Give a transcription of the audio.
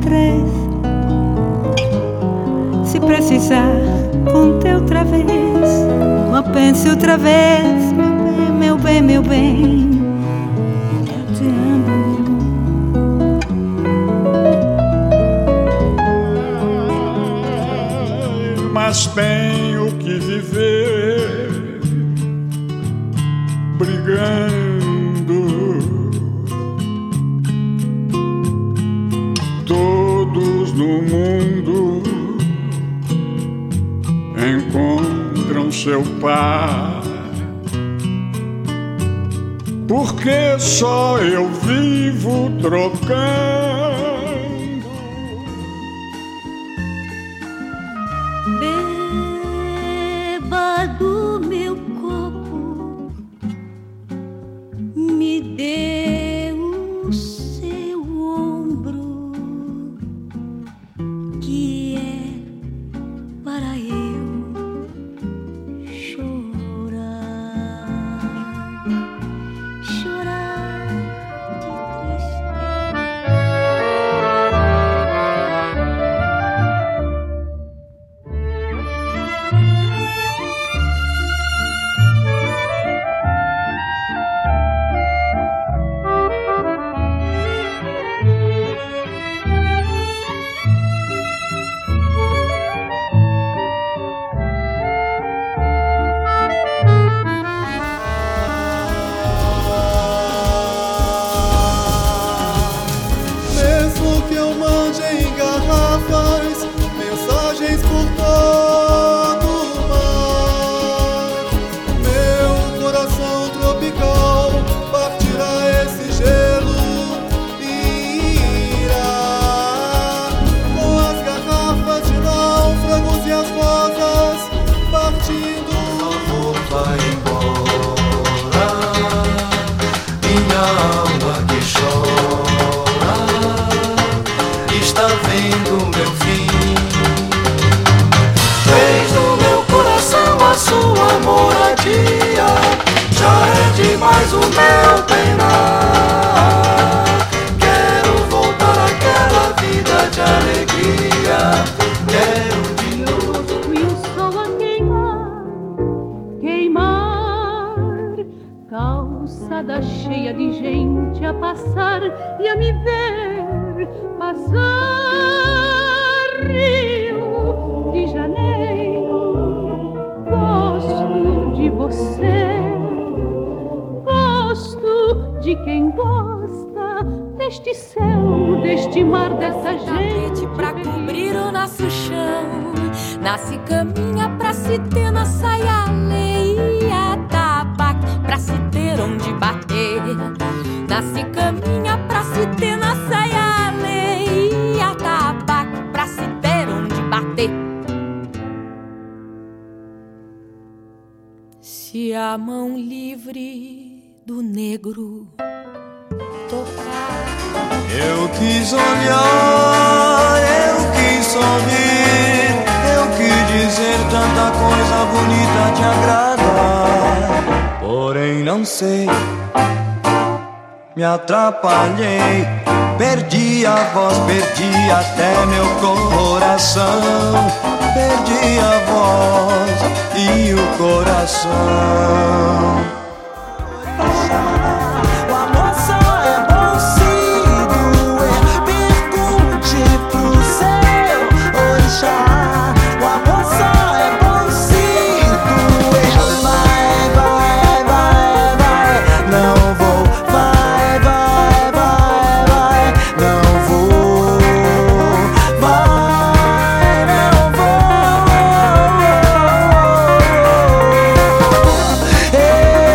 três. Se precisar, conte outra vez. Não pense outra vez, meu bem, meu bem, meu bem. Eu te amo. Mas tenho que viver brigando. No mundo encontram seu par. Porque só eu vivo trocando. Está vendo meu fim. Fez do meu coração a sua moradia, já é demais o meu penar. Quero voltar àquela vida de alegria, quero de novo. E o sol a queimar, queimar, calçada cheia de gente a passar e a me ver passar. Rio de Janeiro, gosto de você, gosto de quem gosta deste céu, deste mar, dessa gente. tapete pra cobrir o nosso chão. Nasce caminha pra se ter na saia Se a mão livre do negro tocar Eu quis olhar, eu quis sorrir, eu quis dizer tanta coisa bonita te agradar. Porém, não sei, me atrapalhei, perdi a voz, perdi até meu coração. Perdi a voz coração.